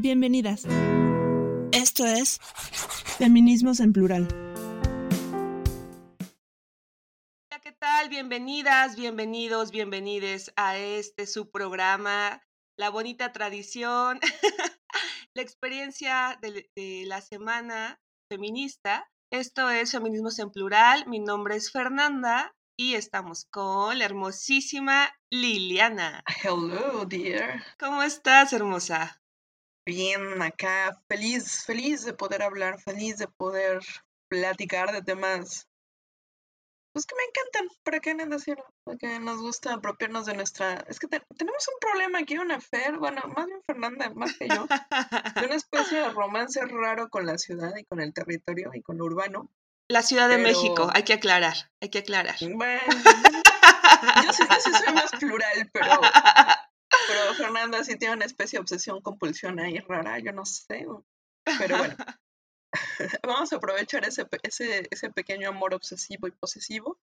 Bienvenidas. Esto es Feminismos en Plural. Hola, ¿qué tal? Bienvenidas, bienvenidos, bienvenides a este su programa, La Bonita Tradición, la experiencia de, de la semana feminista. Esto es Feminismos en Plural. Mi nombre es Fernanda y estamos con la hermosísima Liliana. Hello, dear. ¿Cómo estás, hermosa? Bien, acá feliz, feliz de poder hablar, feliz de poder platicar de temas pues que me encantan, ¿para qué decirlo? Porque nos gusta apropiarnos de nuestra... Es que tenemos un problema aquí, una Fer, bueno, más bien Fernanda, más que yo, de una especie de romance raro con la ciudad y con el territorio y con lo urbano. La Ciudad de México, hay que aclarar, hay que aclarar. Bueno, yo sé que sí soy más plural, pero, pero Fernanda sí tiene una especie de obsesión compulsión ahí rara, yo no sé. Pero bueno, vamos a aprovechar ese, ese, ese pequeño amor obsesivo y posesivo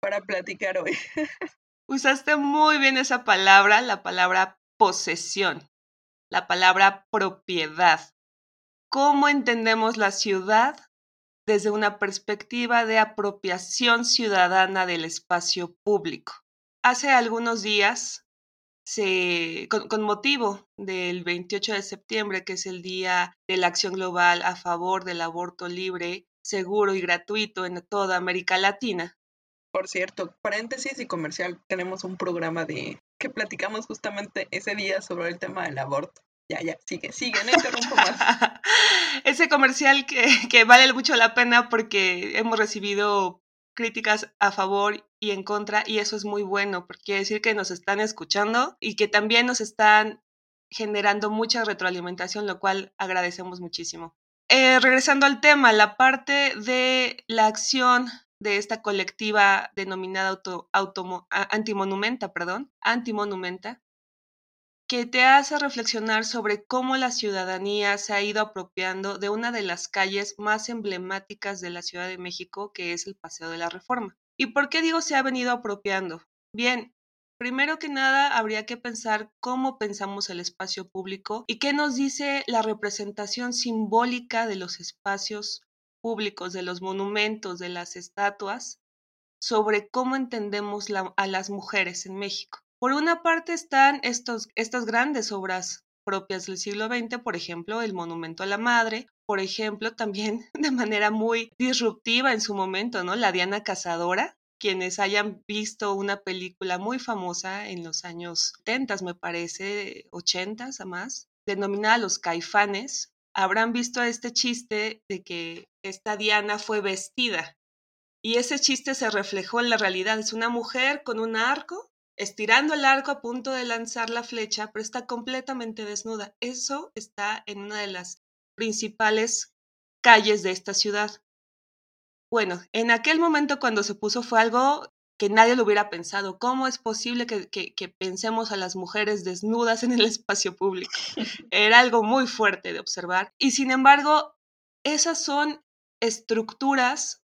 para platicar hoy. Usaste muy bien esa palabra, la palabra posesión, la palabra propiedad. ¿Cómo entendemos la ciudad desde una perspectiva de apropiación ciudadana del espacio público? Hace algunos días con, motivo del 28 de septiembre, que es el Día de la Acción Global a favor del aborto libre, seguro y gratuito en toda América Latina. Por cierto, paréntesis y comercial, tenemos un programa de que platicamos justamente ese día sobre el tema del aborto. Ya, ya, sigue, sigue, no interrumpo más. Ese comercial que, que vale mucho la pena porque hemos recibido críticas a favor y en contra y eso es muy bueno porque quiere decir que nos están escuchando y que también nos están generando mucha retroalimentación, lo cual agradecemos muchísimo. Eh, regresando al tema, la parte de la acción de esta colectiva denominada auto, auto, antimonumenta, perdón, antimonumenta, que te hace reflexionar sobre cómo la ciudadanía se ha ido apropiando de una de las calles más emblemáticas de la Ciudad de México, que es el Paseo de la Reforma. ¿Y por qué digo se ha venido apropiando? Bien, primero que nada habría que pensar cómo pensamos el espacio público y qué nos dice la representación simbólica de los espacios públicos, de los monumentos, de las estatuas, sobre cómo entendemos a las mujeres en México. Por una parte están estos, estas grandes obras propias del siglo XX, por ejemplo, el Monumento a la Madre, por ejemplo, también de manera muy disruptiva en su momento, ¿no? La Diana Cazadora, quienes hayan visto una película muy famosa en los años 70, me parece, 80 a más, denominada Los Caifanes, habrán visto este chiste de que esta Diana fue vestida. Y ese chiste se reflejó en la realidad. Es una mujer con un arco estirando el arco a punto de lanzar la flecha, pero está completamente desnuda. Eso está en una de las principales calles de esta ciudad. Bueno, en aquel momento cuando se puso fue algo que nadie lo hubiera pensado. ¿Cómo es posible que, que, pensemos a las mujeres desnudas en el espacio público? Era algo muy fuerte de observar. Y sin embargo, esas son estructuras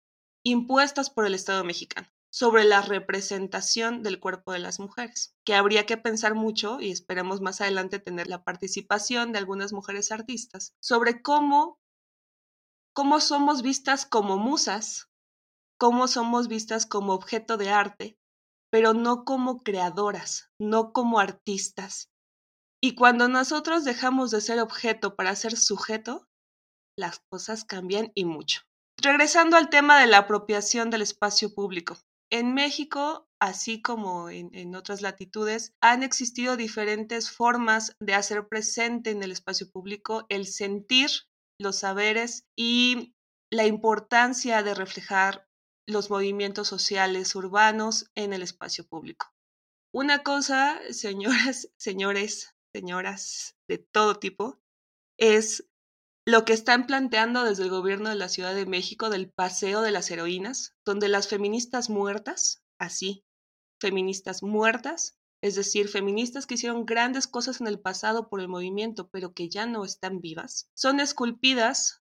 impuestas por el Estado mexicano sobre la representación del cuerpo de las mujeres, que habría que pensar mucho y esperemos más adelante tener la participación de algunas mujeres artistas sobre cómo cómo somos vistas como musas, cómo somos vistas como objeto de arte, pero no como creadoras, no como artistas. Y cuando nosotros dejamos de ser objeto para ser sujeto, las cosas cambian y mucho. Regresando al tema de la apropiación del espacio público. En México, así como en, otras latitudes, han existido diferentes formas de hacer presente en el espacio público el sentir, los saberes y la importancia de reflejar los movimientos sociales urbanos en el espacio público. Una cosa, señoras, señores, señoras de todo tipo, es lo que están planteando desde el gobierno de la Ciudad de México del paseo de las heroínas, donde las feministas muertas, así, feministas muertas, es decir, feministas que hicieron grandes cosas en el pasado por el movimiento, pero que ya no están vivas, son esculpidas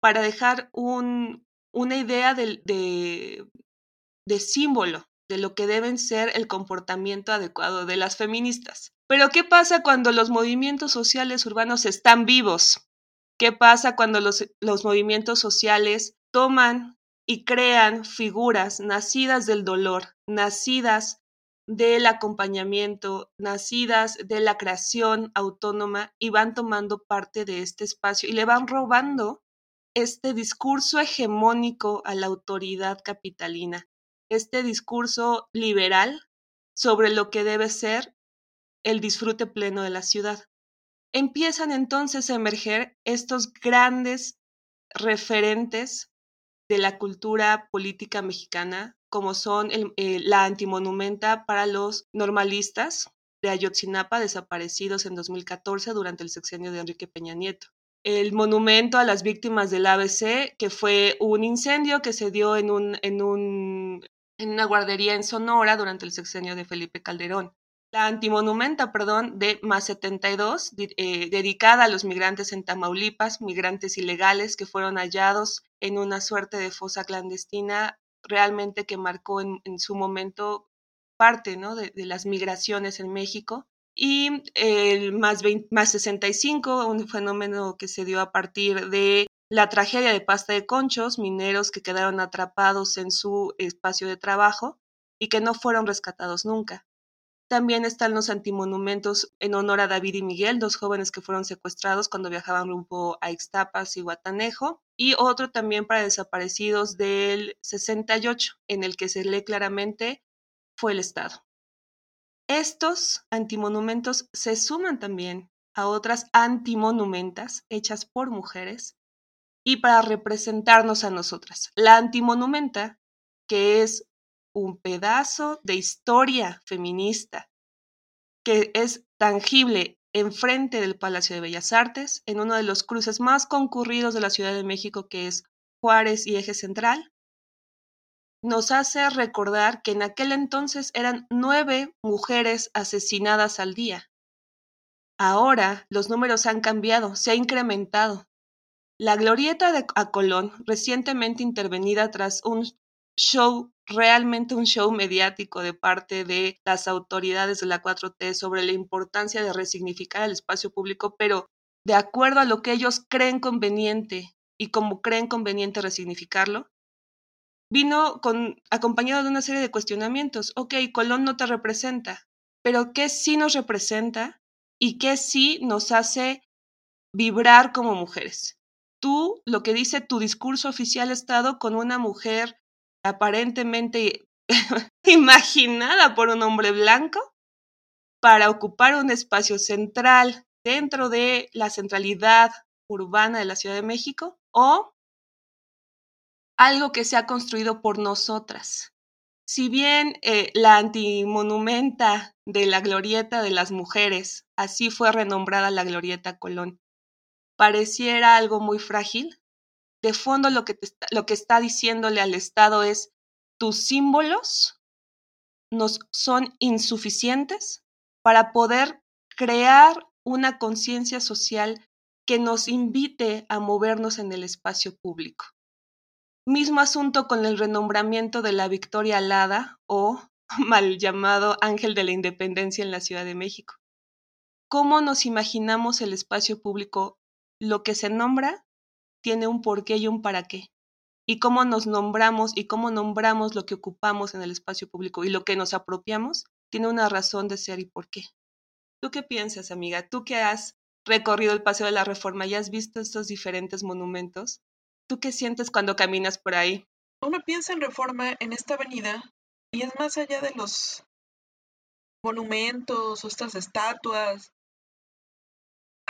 para dejar un, una idea de, de, de símbolo de lo que deben ser el comportamiento adecuado de las feministas. Pero ¿qué pasa cuando los movimientos sociales urbanos están vivos? ¿Qué pasa cuando los, movimientos sociales toman y crean figuras nacidas del dolor, nacidas del acompañamiento, nacidas de la creación autónoma y van tomando parte de este espacio y le van robando este discurso hegemónico a la autoridad capitalina, este discurso liberal sobre lo que debe ser el disfrute pleno de la ciudad. Empiezan entonces a emerger estos grandes referentes de la cultura política mexicana, como son eh, la antimonumenta para los normalistas de Ayotzinapa, desaparecidos en 2014 durante el sexenio de Enrique Peña Nieto. El monumento a las víctimas del ABC, que fue un incendio que se dio en, un, en, un, en una guardería en Sonora durante el sexenio de Felipe Calderón la antimonumenta, perdón, de más 72, eh, dedicada a los migrantes en Tamaulipas, migrantes ilegales que fueron hallados en una suerte de fosa clandestina, realmente que marcó en, su momento parte de, las migraciones en México. Y el más, más 65, un fenómeno que se dio a partir de la tragedia de pasta de conchos, mineros que quedaron atrapados en su espacio de trabajo y que no fueron rescatados nunca. También están los antimonumentos en honor a David y Miguel, dos jóvenes que fueron secuestrados cuando viajaban rumbo a Ixtapas y Guatanejo. Y otro también para desaparecidos del 68, en el que se lee claramente fue el Estado. Estos antimonumentos se suman también a otras antimonumentas hechas por mujeres y para representarnos a nosotras. La antimonumenta, que es un pedazo de historia feminista que es tangible enfrente del Palacio de Bellas Artes, en uno de los cruces más concurridos de la Ciudad de México, que es Juárez y Eje Central, nos hace recordar que en aquel entonces eran nueve mujeres asesinadas al día. Ahora los números han cambiado, se ha incrementado. La glorieta de a Colón, recientemente intervenida tras un show, realmente un show mediático de parte de las autoridades de la 4T sobre la importancia de resignificar el espacio público, pero de acuerdo a lo que ellos creen conveniente y como creen conveniente resignificarlo, vino acompañado de una serie de cuestionamientos. Ok, Colón no te representa, pero ¿qué sí nos representa y qué sí nos hace vibrar como mujeres? Tú, lo que dice tu discurso oficial Estado con una mujer aparentemente imaginada por un hombre blanco para ocupar un espacio central dentro de la centralidad urbana de la Ciudad de México o algo que se ha construido por nosotras. Si bien eh, la antimonumenta de la glorieta de las mujeres, así fue renombrada la glorieta Colón, pareciera algo muy frágil, de fondo lo que, lo que está diciéndole al Estado es, tus símbolos nos son insuficientes para poder crear una conciencia social que nos invite a movernos en el espacio público. Mismo asunto con el renombramiento de la Victoria Alada o mal llamado Ángel de la Independencia en la Ciudad de México. ¿Cómo nos imaginamos el espacio público? Lo que se nombra tiene un porqué y un para qué. Y cómo nos nombramos y cómo nombramos lo que ocupamos en el espacio público y lo que nos apropiamos, tiene una razón de ser y por qué. ¿Tú qué piensas, amiga? Tú que has recorrido el Paseo de la Reforma y has visto estos diferentes monumentos, ¿tú qué sientes cuando caminas por ahí? Uno piensa en Reforma, en esta avenida, y es más allá de los monumentos o estas estatuas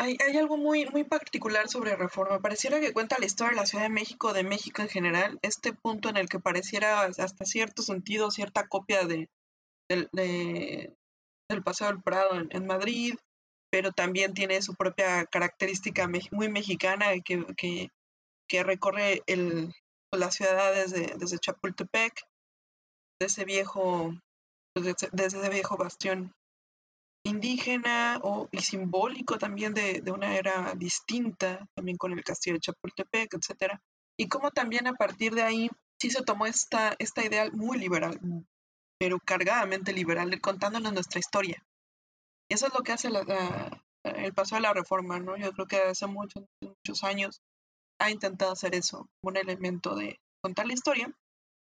hay, algo muy, muy particular sobre Reforma. Pareciera que cuenta la historia de la Ciudad de México, de México en general, este punto en el que pareciera hasta cierto sentido, cierta copia de, del Paseo del Prado en, Madrid, pero también tiene su propia característica muy mexicana que, que, recorre el, la ciudad desde, desde Chapultepec, viejo, desde, desde ese viejo bastión indígena o, y simbólico también de, una era distinta, también con el castillo de Chapultepec, etc. Y cómo también a partir de ahí sí se tomó esta, esta idea muy liberal, pero cargadamente liberal, de contándonos nuestra historia. eso es lo que hace el paso de la reforma, ¿no? Yo creo que hace muchos, muchos años ha intentado hacer eso, un elemento de contar la historia.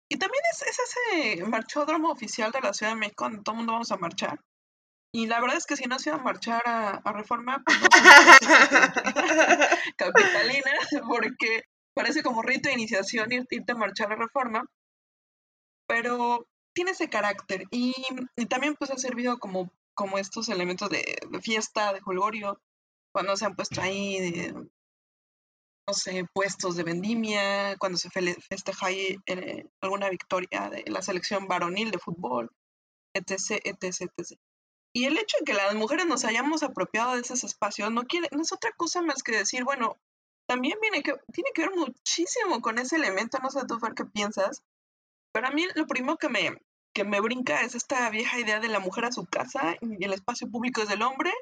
Y también es, ese marchódromo oficial de la Ciudad de México donde todo el mundo vamos a marchar. Y la verdad es que si no se iba a marchar a, Reforma, pues no capitalina, porque parece como rito de iniciación irte a marchar a Reforma. Pero tiene ese carácter y, también pues ha servido como, como estos elementos de, fiesta, de jolgorio, cuando se han puesto ahí, no sé, puestos de vendimia, cuando se festeja ahí eh, alguna victoria de la selección varonil de fútbol, etc, etc, etc. Y el hecho de que las mujeres nos hayamos apropiado de esos espacios no, quiere, no es otra cosa más que decir, bueno, también viene que, tiene que ver muchísimo con ese elemento, no sé tú, Fer, qué piensas, pero a mí lo primero que me, que me brinca es esta vieja idea de la mujer a su casa y el espacio público es del hombre.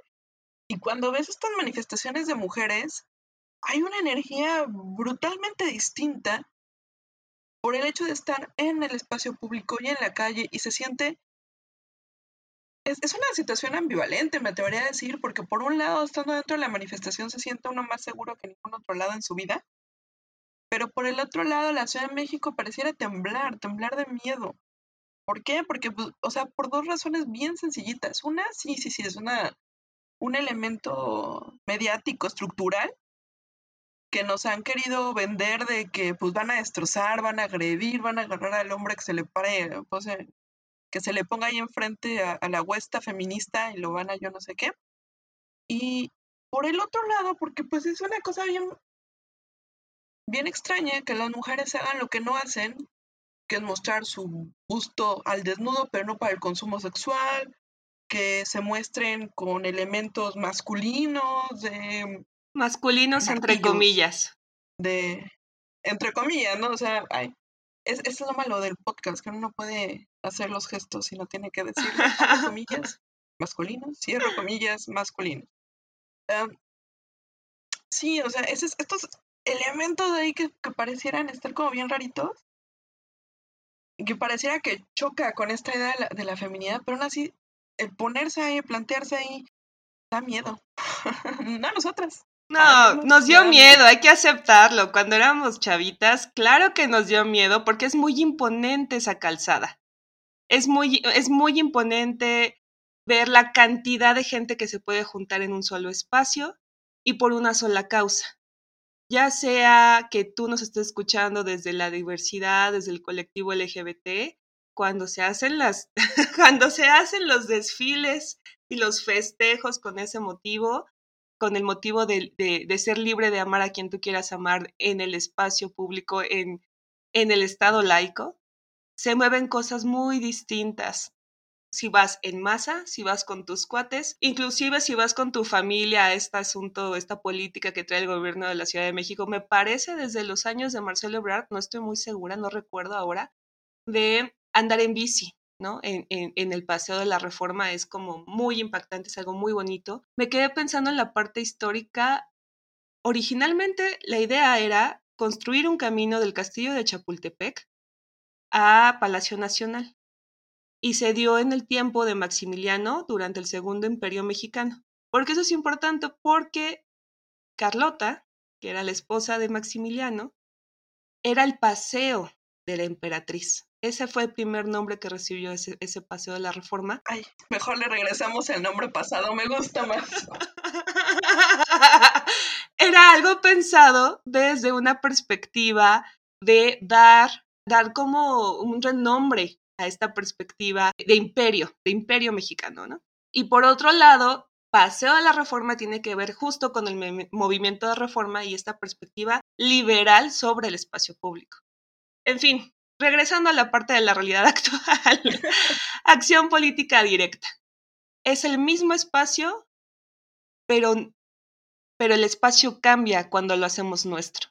Y cuando ves estas manifestaciones de mujeres, hay una energía brutalmente distinta por el hecho de estar en el espacio público y en la calle y se siente... Es, es una situación ambivalente, me atrevería a decir, porque por un lado, estando dentro de la manifestación, se siente uno más seguro que ningún otro lado en su vida, pero por el otro lado, la Ciudad de México pareciera temblar, temblar de miedo. ¿Por qué? Porque, pues, o sea, por dos razones bien sencillitas. Una, sí, sí, sí, es una, un elemento mediático, estructural, que nos han querido vender de que pues van a destrozar, van a agredir, van a agarrar al hombre que se le pare, pues, que se le ponga ahí enfrente a, a, la huesta feminista y lo van a yo no sé qué. Y por el otro lado, porque pues es una cosa bien bien extraña que las mujeres hagan lo que no hacen, que es mostrar su busto al desnudo, pero no para el consumo sexual, que se muestren con elementos masculinos, de... Masculinos entre comillas. De... Entre comillas, ¿no? O sea, ay, es, es lo malo del podcast, que uno no puede hacer los gestos y no tiene que decir comillas masculinos, cierro comillas masculinos. sí, o sea, estos elementos de ahí que, parecieran estar como bien raritos, que pareciera que choca con esta idea de la, feminidad, pero aún así, el ponerse ahí, plantearse ahí, da miedo. no a nosotras. No, nos dio miedo, hay que aceptarlo. Cuando éramos chavitas, claro que nos dio miedo porque es muy imponente esa calzada. Es muy, es muy imponente ver la cantidad de gente que se puede juntar en un solo espacio y por una sola causa ya sea que tú nos estés escuchando desde la diversidad, desde el colectivo LGBT, cuando se hacen las, cuando se hacen los desfiles y los festejos con ese motivo, con el motivo de, ser libre de amar a quien tú quieras amar en el espacio público, en, en el estado laico, se mueven cosas muy distintas. Si vas en masa, si vas con tus cuates, inclusive si vas con tu familia a este asunto, esta política que trae el gobierno de la Ciudad de México, me parece desde los años de Marcelo Ebrard, no estoy muy segura, no recuerdo ahora, de andar en bici, En, en, el paseo de la reforma es como muy impactante, es algo muy bonito. Me quedé pensando en la parte histórica. Originalmente la idea era construir un camino del castillo de Chapultepec a Palacio Nacional y se dio en el tiempo de Maximiliano durante el Segundo Imperio Mexicano. ¿Por qué eso es importante? Porque Carlota, que era la esposa de Maximiliano, era el paseo de la emperatriz. Ese fue el primer nombre que recibió ese, ese paseo de la reforma. Ay, mejor le regresamos el nombre pasado, me gusta más. era algo pensado desde una perspectiva de dar, dar como un renombre a esta perspectiva de imperio, de imperio mexicano, ¿no? Y por otro lado, Paseo de la Reforma tiene que ver justo con el movimiento de reforma y esta perspectiva liberal sobre el espacio público. En fin, regresando a la parte de la realidad actual, acción política directa. Es el mismo espacio, pero, pero el espacio cambia cuando lo hacemos nuestro.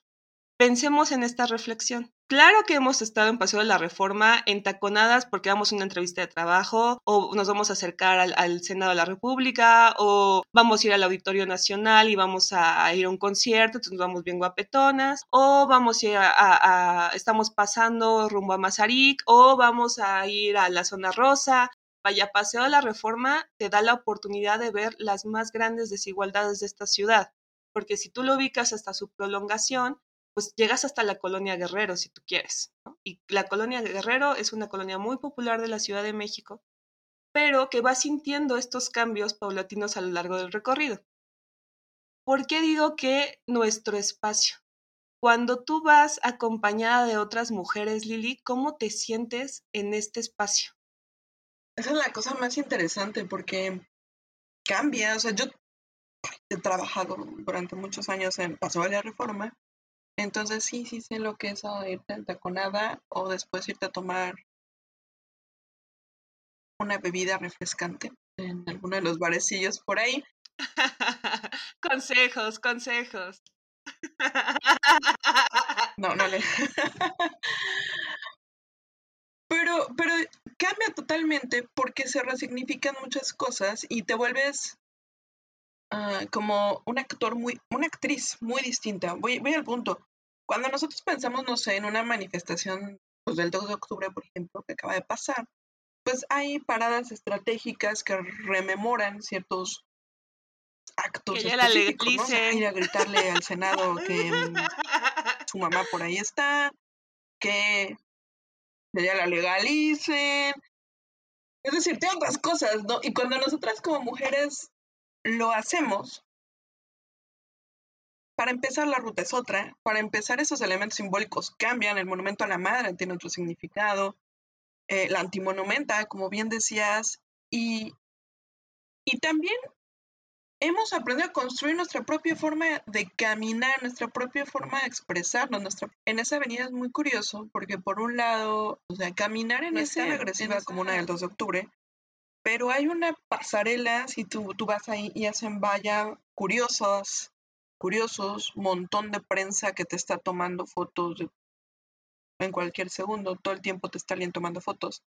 Pensemos en esta reflexión. Claro que hemos estado en Paseo de la Reforma en taconadas porque vamos a una entrevista de trabajo o nos vamos a acercar al, Senado de la República o vamos a ir al Auditorio Nacional y vamos a, ir a un concierto, entonces vamos bien guapetonas o vamos a ir a, estamos pasando rumbo a Mazarik o vamos a ir a la zona rosa. Vaya, Paseo de la Reforma te da la oportunidad de ver las más grandes desigualdades de esta ciudad, porque si tú lo ubicas hasta su prolongación, pues llegas hasta la colonia Guerrero, si tú quieres. Y la colonia Guerrero es una colonia muy popular de la Ciudad de México, pero que va sintiendo estos cambios paulatinos a lo largo del recorrido. ¿Por qué digo que nuestro espacio? Cuando tú vas acompañada de otras mujeres, Lili, ¿cómo te sientes en este espacio? Esa es la cosa más interesante porque cambia. O sea, yo he trabajado durante muchos años en Paso de la Reforma. Entonces sí, sí sé lo que es irte en taconada o después irte a tomar una bebida refrescante en alguno de los barecillos por ahí. consejos, consejos. No, no le. pero, pero cambia totalmente porque se resignifican muchas cosas y te vuelves ah, como un actor muy, una actriz muy distinta. Voy, voy al punto. Cuando nosotros pensamos, no sé, en una manifestación pues, del 2 de octubre, por ejemplo, que acaba de pasar, pues hay paradas estratégicas que rememoran ciertos actos que la específicos, Ir a gritarle al Senado que mm, su mamá por ahí está, que ya la legalicen. Es decir, tiene otras cosas, ¿no? Y cuando nosotras como mujeres lo hacemos, para empezar la ruta es otra, para empezar esos elementos simbólicos cambian, el monumento a la madre tiene otro significado, eh, la antimonumenta, como bien decías, y, y también hemos aprendido a construir nuestra propia forma de caminar, nuestra propia forma de expresarnos. Nuestra... En esa avenida es muy curioso porque por un lado, o sea, caminar en esa agresiva como una del 2 de octubre, pero hay una pasarela, si tú, tú vas ahí y hacen vaya curiosos, curiosos, montón de prensa que te está tomando fotos en cualquier segundo, todo el tiempo te está alguien tomando fotos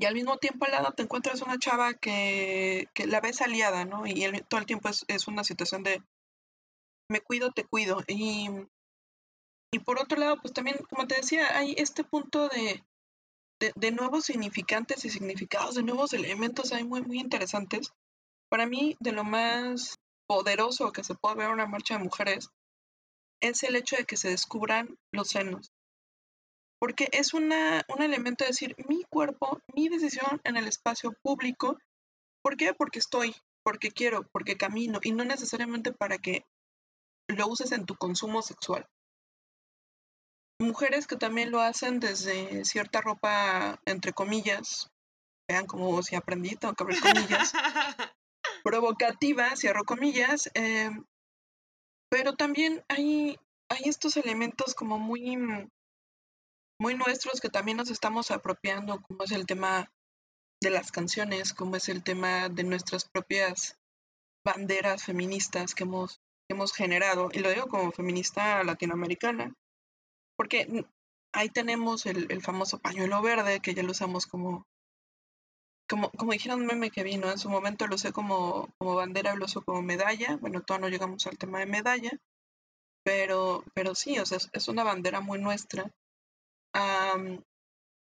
y al mismo tiempo al lado te encuentras una chava que, la ves aliada, ¿no? Y todo el tiempo es, una situación de me cuido, te cuido. Y, y por otro lado, pues también, como te decía, hay este punto de, de, nuevos significantes y significados, de nuevos elementos, hay muy, muy interesantes. Para mí, de lo más poderoso que se puede ver en una marcha de mujeres es el hecho de que se descubran los senos porque es una, un elemento de decir mi cuerpo, mi decisión en el espacio público. ¿Por qué? Porque estoy, porque quiero, porque camino y no necesariamente para que lo uses en tu consumo sexual. Mujeres que también lo hacen desde cierta ropa, entre comillas, vean cómo si aprendí, tengo que abrir comillas, provocativa, cierro comillas, eh, pero también hay, hay estos elementos como muy muy nuestros que también nos estamos apropiando, como es el tema de las canciones, como es el tema de nuestras propias banderas feministas que hemos, hemos generado. Y lo digo como feminista latinoamericana, porque ahí tenemos el, famoso pañuelo verde, que ya lo usamos como, como, como dijeron meme que vino, en su momento lo usé como, como bandera, lo uso como medalla. Bueno, todavía no llegamos al tema de medalla, pero, pero sí, o sea, es una bandera muy nuestra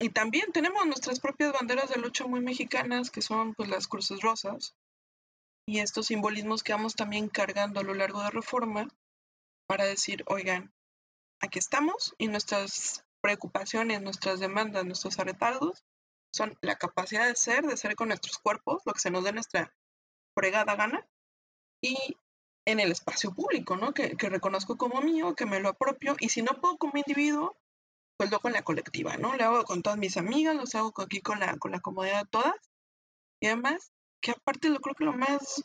y también tenemos nuestras propias banderas de lucha muy mexicanas, que son pues las cruces rosas, y estos simbolismos que vamos también cargando a lo largo de Reforma para decir, oigan, aquí estamos y nuestras preocupaciones, nuestras demandas, nuestros arretardos son la capacidad de ser, de ser con nuestros cuerpos, lo que se nos dé nuestra fregada gana, y en el espacio público, ¿no? Que, que reconozco como mío, que me lo apropio, y si no puedo como individuo, pues lo con la colectiva, ¿no? Lo hago con todas mis amigas, lo hago aquí con la, con la comodidad de todas. Y además, que aparte lo creo que lo más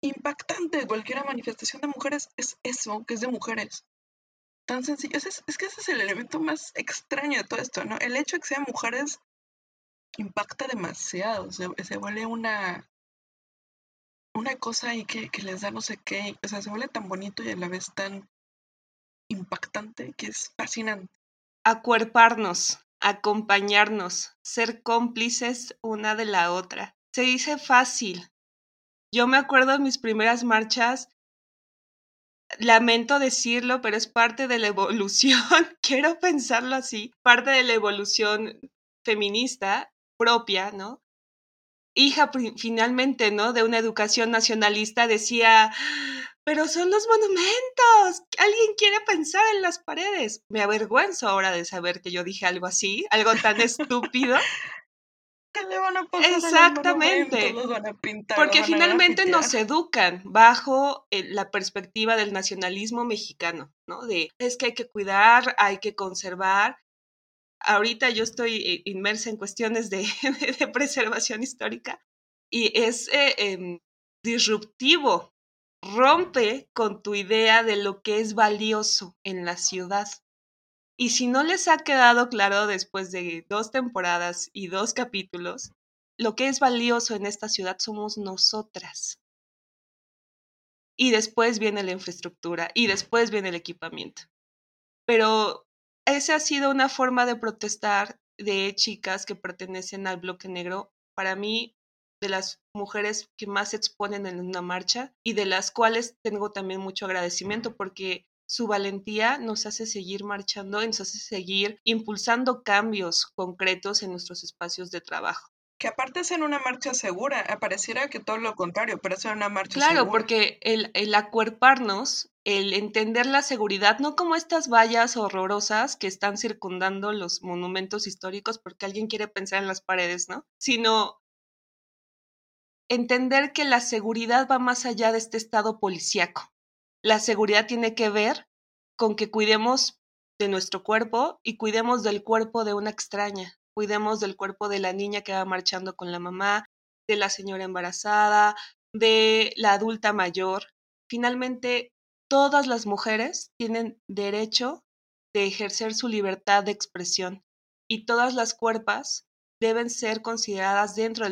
impactante de cualquier manifestación de mujeres es eso, que es de mujeres. Tan sencillo. Es, es que ese es el elemento más extraño de todo esto, ¿no? El hecho de que sean mujeres impacta demasiado. Se, se vuelve una, una cosa ahí que, que les da no sé qué. O sea, se vuelve tan bonito y a la vez tan impactante que es fascinante acuerparnos, acompañarnos, ser cómplices una de la otra. Se dice fácil. Yo me acuerdo de mis primeras marchas, lamento decirlo, pero es parte de la evolución, quiero pensarlo así, parte de la evolución feminista propia, ¿no? hija finalmente, ¿no? De una educación nacionalista, decía, pero son los monumentos. Alguien quiere pensar en las paredes. Me avergüenzo ahora de saber que yo dije algo así, algo tan estúpido. ¿Qué le van a pasar Exactamente. los van a pintar, Porque finalmente nos educan bajo eh, la perspectiva del nacionalismo mexicano, ¿no? De es que hay que cuidar, hay que conservar. Ahorita yo estoy eh, inmersa en cuestiones de, preservación histórica y es eh, em, disruptivo, rompe con tu idea de lo que es valioso en la ciudad. Y si no les ha quedado claro después de dos temporadas y dos capítulos, lo que es valioso en esta ciudad somos nosotras. Y después viene la infraestructura y después viene el equipamiento. Pero esa ha sido una forma de protestar de chicas que pertenecen al bloque negro. Para mí, de las mujeres que más se exponen en una marcha y de las cuales tengo también mucho agradecimiento porque su valentía nos hace seguir marchando y nos hace seguir impulsando cambios concretos en nuestros espacios de trabajo. Que aparte es en una marcha segura, apareciera que todo lo contrario, pero es en una marcha segura. Claro, porque el, el acuerparnos, el entender la seguridad, no como estas vallas horrorosas que están circundando los monumentos históricos porque alguien quiere pensar en las paredes, ¿no? Sino entender que la seguridad va más allá de este estado policíaco la seguridad tiene que ver con que cuidemos de nuestro cuerpo y cuidemos del cuerpo de una extraña, cuidemos del cuerpo de la niña que va marchando con la mamá, de la señora embarazada, de la adulta mayor. Finalmente, todas las mujeres tienen derecho de ejercer su libertad de expresión y todas las cuerpas deben ser consideradas dentro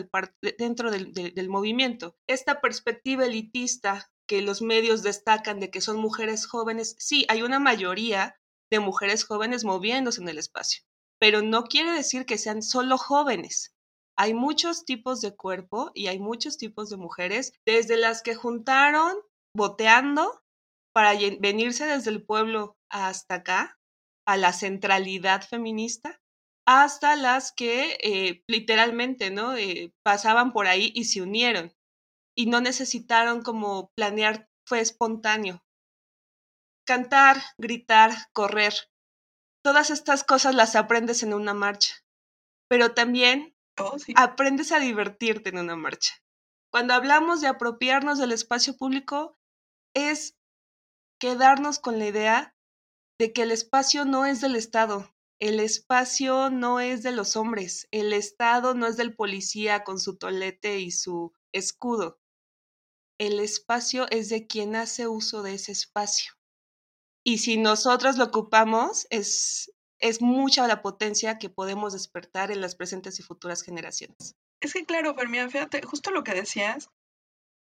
del, del movimiento. Esta perspectiva elitista que los medios destacan de que son mujeres jóvenes, sí, hay una mayoría de mujeres jóvenes moviéndose en el espacio, pero no quiere decir que sean solo jóvenes. Hay muchos tipos de cuerpo y hay muchos tipos de mujeres, desde las que juntaron boteando para venirse desde el pueblo hasta acá, a la centralidad feminista, hasta las que eh, literalmente ¿no? Eh, pasaban por ahí y se unieron y no necesitaron como planear, fue espontáneo. Cantar, gritar, correr, todas estas cosas las aprendes en una marcha, pero también oh, aprendes a divertirte en una marcha. Cuando hablamos de apropiarnos del espacio público, es quedarnos con la idea de que el espacio no es del Estado, el espacio no es de los hombres, el Estado no es del policía con su tolete y su escudo el espacio es de quien hace uso de ese espacio. Y si nosotros lo ocupamos, es, es mucha la potencia que podemos despertar en las presentes y futuras generaciones. Es que claro, Fermín, fíjate, justo lo que decías,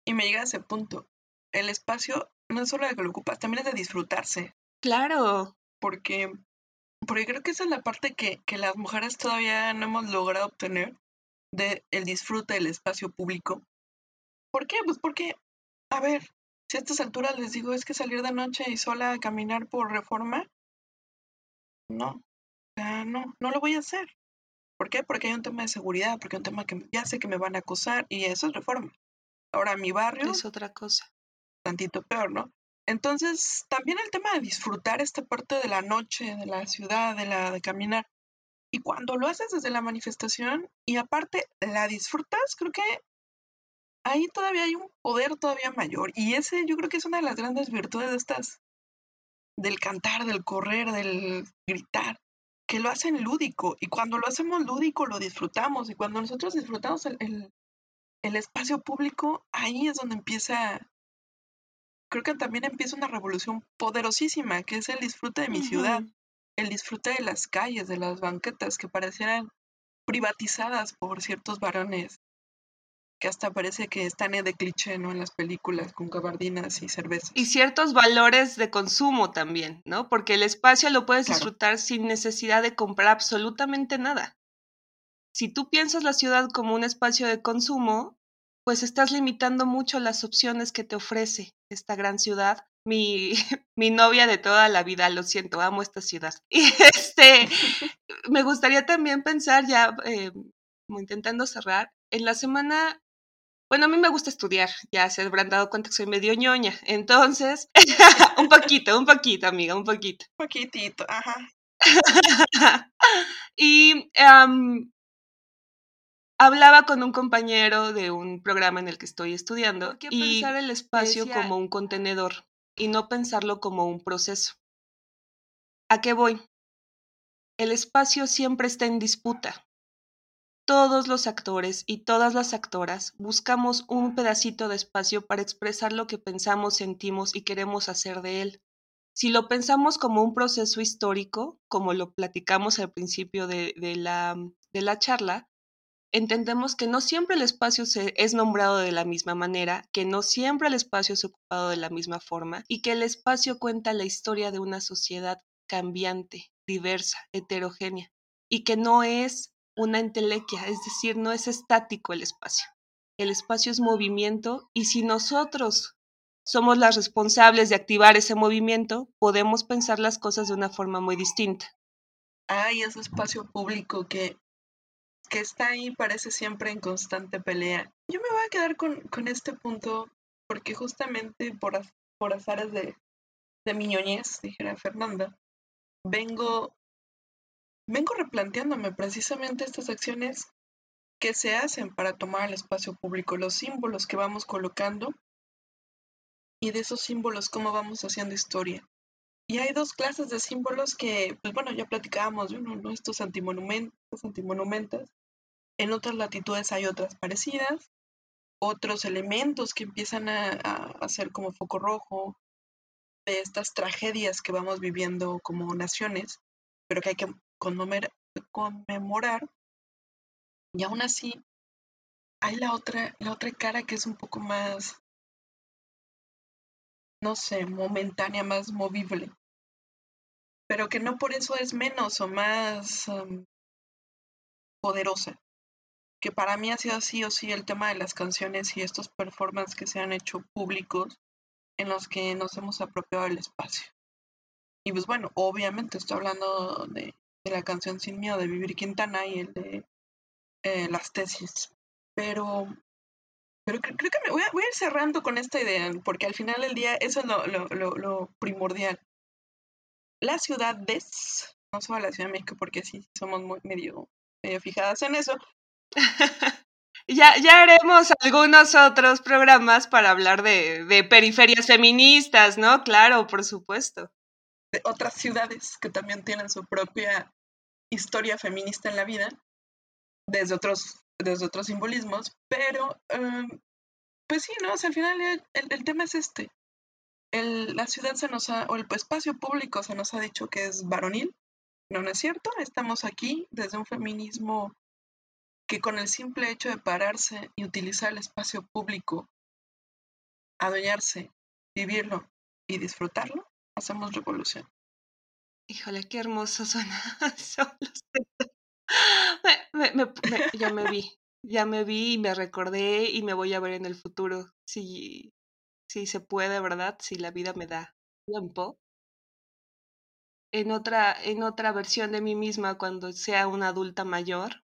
y me llega a ese punto. El espacio no es solo de que lo ocupas, también es de disfrutarse. Claro. Porque, porque creo que esa es la parte que, que las mujeres todavía no hemos logrado obtener del el disfrute del espacio público. ¿Por qué? Pues porque a ver, si a estas alturas les digo es que salir de noche y sola a caminar por reforma, no, no, no lo voy a hacer. ¿Por qué? Porque hay un tema de seguridad, porque hay un tema que ya sé que me van a acosar y eso es reforma. Ahora mi barrio es otra cosa. Tantito peor, ¿no? Entonces, también el tema de disfrutar esta parte de la noche, de la ciudad, de la de caminar. Y cuando lo haces desde la manifestación y aparte la disfrutas, creo que ahí todavía hay un poder todavía mayor. Y ese yo creo que es una de las grandes virtudes de estas, del cantar, del correr, del gritar, que lo hacen lúdico. Y cuando lo hacemos lúdico, lo disfrutamos. Y cuando nosotros disfrutamos el, el, espacio público, ahí es donde empieza, creo que también empieza una revolución poderosísima, que es el disfrute de mi ciudad, el disfrute de las calles, de las banquetas que parecieran privatizadas por ciertos varones que hasta parece que están de cliché, ¿no? En las películas con gabardinas y cervezas. Y ciertos valores de consumo también, ¿no? Porque el espacio lo puedes disfrutar sin necesidad de comprar absolutamente nada. Si tú piensas la ciudad como un espacio de consumo, pues estás limitando mucho las opciones que te ofrece esta gran ciudad. Mi, mi novia de toda la vida, lo siento, amo esta ciudad. Y este, me gustaría también pensar ya, eh, como intentando cerrar, en la semana, bueno, a mí me gusta estudiar, ya se habrán dado cuenta que soy medio ñoña, entonces, un poquito, un poquito, amiga, un poquito. Poquitito, ajá. y hablaba con un compañero de un programa en el que estoy estudiando y pensar el espacio como un contenedor y no pensarlo como un proceso. ¿A qué voy? El espacio siempre está en disputa. Todos los actores y todas las actoras buscamos un pedacito de espacio para expresar lo que pensamos, sentimos y queremos hacer de él. Si lo pensamos como un proceso histórico, como lo platicamos al principio de, la, de la charla, entendemos que no siempre el espacio se, es nombrado de la misma manera, que no siempre el espacio es ocupado de la misma forma y que el espacio cuenta la historia de una sociedad cambiante, diversa, heterogénea, y que no es una entelequia, es decir, no es estático el espacio. El espacio es movimiento y si nosotros somos las responsables de activar ese movimiento, podemos pensar las cosas de una forma muy distinta. Hay ese espacio público que, que está ahí, parece siempre en constante pelea. Yo me voy a quedar con, con este punto porque justamente por, por azares de, de mi dijera Fernanda, vengo vengo replanteándome precisamente estas acciones que se hacen para tomar el espacio público, los símbolos que vamos colocando y de esos símbolos cómo vamos haciendo historia. Y hay dos clases de símbolos que, pues bueno, ya platicábamos de uno, estos antimonumentos, antimonumentas. En otras latitudes hay otras parecidas, otros elementos que empiezan a, a ser como foco rojo de estas tragedias que vamos viviendo como naciones, pero que hay que conmemorar. Y aún así, hay la otra, la otra cara que es un poco más, no sé, momentánea, más movible. Pero que no por eso es menos o más poderosa. Que para mí ha sido así o sí el tema de las canciones y estos performances que se han hecho públicos en los que nos hemos apropiado del espacio. Y pues bueno, obviamente estoy hablando de la canción Sin Miedo de Vivir Quintana y el de eh, las tesis. Pero, pero creo, que me voy a, ir cerrando con esta idea, porque al final del día eso es lo, primordial. Las ciudades, no solo la Ciudad de México, porque sí, somos muy medio, medio fijadas en eso. Ya, ya haremos algunos otros programas para hablar de, de, periferias feministas, ¿no? Claro, por supuesto. De otras ciudades que también tienen su propia historia feminista en la vida desde otros, desde otros simbolismos, pero em, pues sí, ¿no? al final el, tema es este. El, la ciudad se nos ha, o el espacio público se nos ha dicho que es varonil. No, no es cierto. Estamos aquí desde un feminismo que con el simple hecho de pararse y utilizar el espacio público, adueñarse, vivirlo y disfrutarlo, hacemos revolución. Híjole, qué hermoso suena. ya me vi, ya me vi y me recordé y me voy a ver en el futuro. Si, si se puede, ¿verdad? Si la vida me da tiempo. En otra, en otra versión de mí misma cuando sea una adulta mayor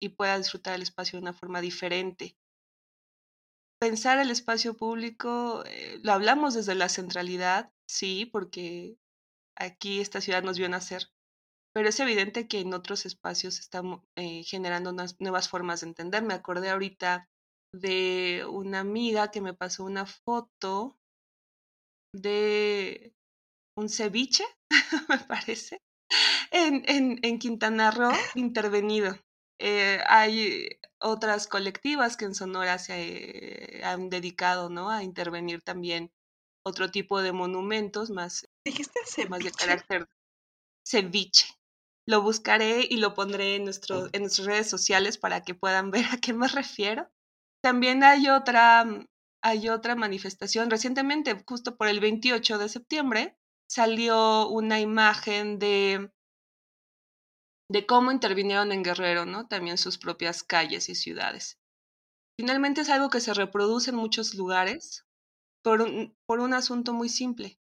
y pueda disfrutar el espacio de una forma diferente. Pensar el espacio público, eh, lo hablamos desde la centralidad, sí, porque aquí esta ciudad nos vio nacer, pero es evidente que en otros espacios estamos eh, generando nuevas formas de entender. Me acordé ahorita de una amiga que me pasó una foto de un ceviche, me parece, en, en, en Quintana Roo intervenido. Eh, hay otras colectivas que en Sonora se han dedicado ¿no? a intervenir también otro tipo de monumentos más Dijiste más de carácter ceviche. Lo buscaré y lo pondré en, nuestro, en nuestras redes sociales para que puedan ver a qué me refiero. También hay otra, hay otra manifestación. Recientemente, justo por el 28 de septiembre, salió una imagen de, de cómo intervinieron en Guerrero, ¿no? También sus propias calles y ciudades. Finalmente es algo que se reproduce en muchos lugares por un, por un asunto muy simple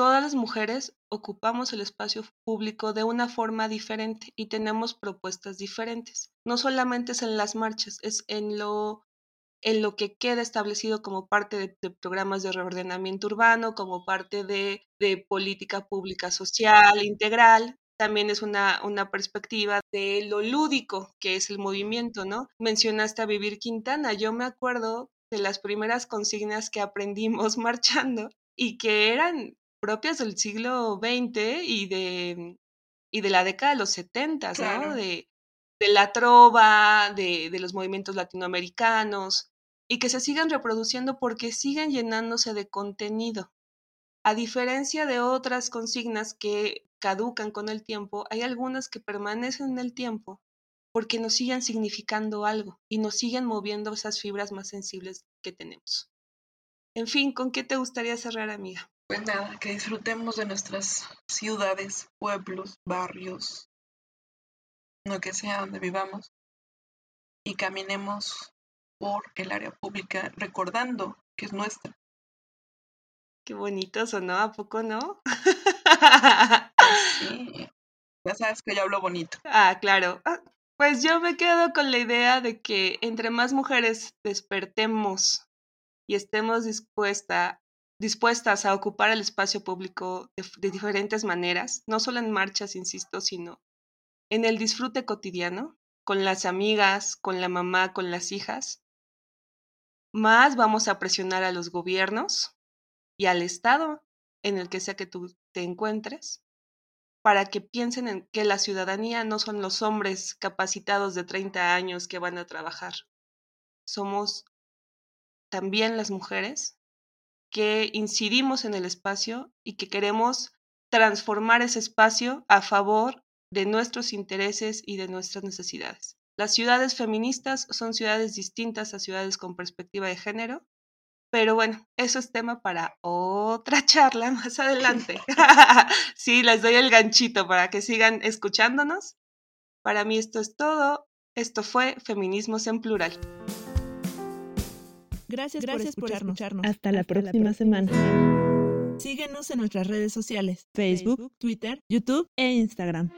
todas las mujeres ocupamos el espacio público de una forma diferente y tenemos propuestas diferentes. No solamente es en las marchas, es en lo, en lo que queda establecido como parte de, programas de reordenamiento urbano, como parte de, de política pública social integral, también es una, una, perspectiva de lo lúdico que es el movimiento, ¿no? Mencionaste a Vivir Quintana. Yo me acuerdo de las primeras consignas que aprendimos marchando y que eran propias del siglo XX y de, y de la década de los 70, ¿no? De, de, la trova, de, de los movimientos latinoamericanos, y que se sigan reproduciendo porque siguen llenándose de contenido. A diferencia de otras consignas que caducan con el tiempo, hay algunas que permanecen en el tiempo porque nos siguen significando algo y nos siguen moviendo esas fibras más sensibles que tenemos. En fin, ¿con qué te gustaría cerrar, amiga? Pues nada, que disfrutemos de nuestras ciudades, pueblos, barrios, lo que sea donde vivamos, y caminemos por el área pública recordando que es nuestra. Qué bonito sonó, ¿a poco no? sí, ya sabes que yo hablo bonito. Ah, claro. Ah, pues yo me quedo con la idea de que entre más mujeres despertemos y estemos dispuesta, dispuestas a ocupar el espacio público de, diferentes maneras, no solo en marchas, insisto, sino en el disfrute cotidiano, con las amigas, con la mamá, con las hijas, más vamos a presionar a los gobiernos y al Estado en el que sea que tú te encuentres para que piensen en que la ciudadanía no son los hombres capacitados de 30 años que van a trabajar. Somos también las mujeres que incidimos en el espacio y que queremos transformar ese espacio a favor de nuestros intereses y de nuestras necesidades. Las ciudades feministas son ciudades distintas a ciudades con perspectiva de género, pero bueno, eso es tema para otra charla más adelante. sí, les doy el ganchito para que sigan escuchándonos. Para mí esto es todo. Esto fue Feminismos en Plural. Gracias, Gracias por, escucharnos. Hasta, la, próxima semana. Síguenos en nuestras redes sociales, Facebook, Twitter, YouTube e Instagram.